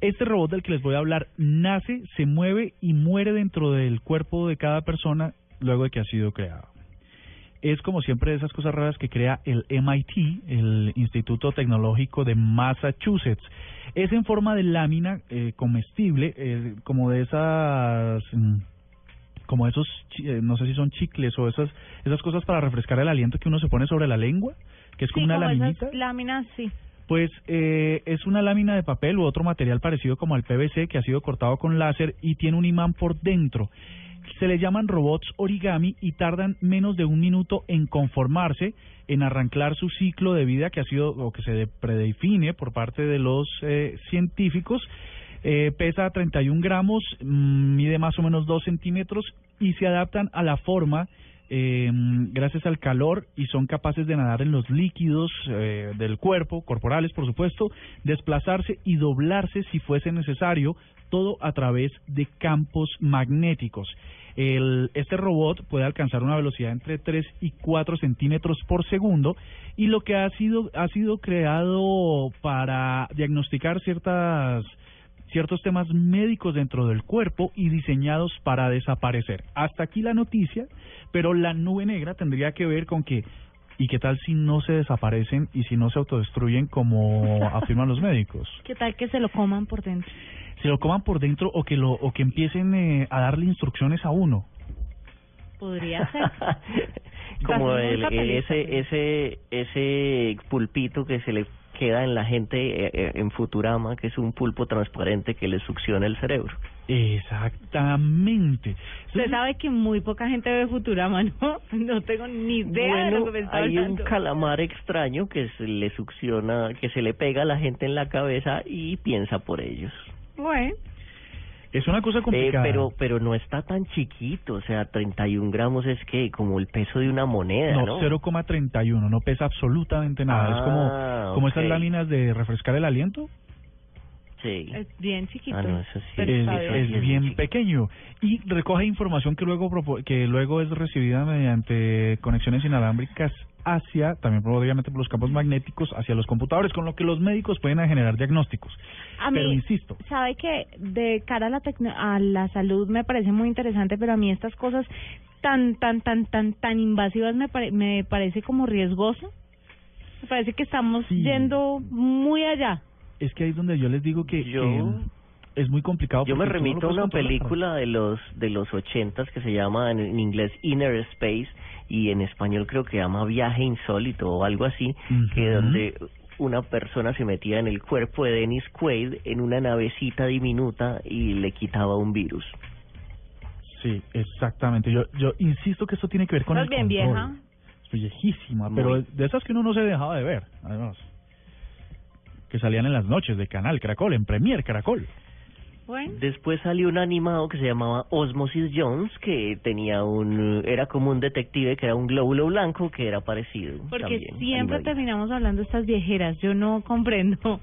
Este robot del que les voy a hablar nace, se mueve y muere dentro del cuerpo de cada persona luego de que ha sido creado. Es como siempre de esas cosas raras que crea el MIT, el Instituto Tecnológico de Massachusetts. Es en forma de lámina eh, comestible, eh, como de esas... mm, como esos, eh, no sé si son chicles o esas esas cosas para refrescar el aliento que uno se pone sobre la lengua, que es como sí, una como laminita. esas láminas, sí. Pues eh, es una lámina de papel u otro material parecido como al PVC que ha sido cortado con láser y tiene un imán por dentro. Se le llaman robots origami y tardan menos de un minuto en conformarse, en arrancar su ciclo de vida que ha sido o que se de- predefine por parte de los eh, científicos. Eh, pesa 31 gramos, mm, mide más o menos 2 centímetros y se adaptan a la forma eh, gracias al calor y son capaces de nadar en los líquidos eh, del cuerpo, corporales por supuesto, desplazarse y doblarse si fuese necesario, todo a través de campos magnéticos. Este robot puede alcanzar una velocidad entre 3 y 4 centímetros por segundo y lo que ha sido ha sido creado para diagnosticar ciertas ciertos temas médicos dentro del cuerpo y diseñados para desaparecer. Hasta aquí la noticia, pero la nube negra tendría que ver con que ¿y qué tal si no se desaparecen y si no se autodestruyen como afirman los médicos? ¿Qué tal que se lo coman por dentro? Se lo coman por dentro o que lo o que empiecen eh, a darle instrucciones a uno. Podría ser. como el, el- ese ese ese pulpito que se le queda en la gente eh, eh, en Futurama, que es un pulpo transparente que le succiona el cerebro. Exactamente. Usted sabe que muy poca gente ve Futurama, ¿no? No tengo ni idea de lo que me está hay un calamar extraño que se le succiona, que se le pega a la gente en la cabeza y piensa por ellos. Bueno, Es una cosa Eh, complicada. pero pero no está tan chiquito, o sea, 31 gramos es que como el peso de una moneda, ¿no? no, 0,31, no pesa absolutamente nada. es como Ah, como esas ok. láminas de refrescar el aliento. Sí. es bien chiquito. Ah, no, eso sí. pero es, bien. es sí es bien muy chiquito. pequeño y recoge información que luego propo- que luego es recibida mediante conexiones inalámbricas hacia, también obviamente por los campos magnéticos, hacia los computadores, con lo que los médicos pueden generar diagnósticos. A Pero mí, insisto, sabe que de cara a la tecno- a la salud me parece muy interesante, pero a mí estas cosas tan tan tan tan tan invasivas me pare- me parece como riesgoso. Me parece que estamos Sí. yendo muy allá. Es que ahí es donde yo les digo que Yo- es muy complicado. Yo me remito a una controlar. película de los de los ochentas que se llama en, en inglés Inner Space y en español creo que llama Viaje Insólito o algo así, que donde una persona se metía en el cuerpo de Dennis Quaid en una navecita diminuta y le quitaba un virus. Sí, exactamente. Yo yo insisto que esto tiene que ver con ¿Estás el bien control. vieja? Es viejísima, pero de esas que uno no se dejaba de ver, además. Que salían en las noches de Canal Caracol, en Premier Caracol. Bueno, Después salió un animado que se llamaba Osmosis Jones que tenía un era como un detective que era un glóbulo blanco que era parecido porque también, siempre terminamos hablando de estas viejeras. Yo no comprendo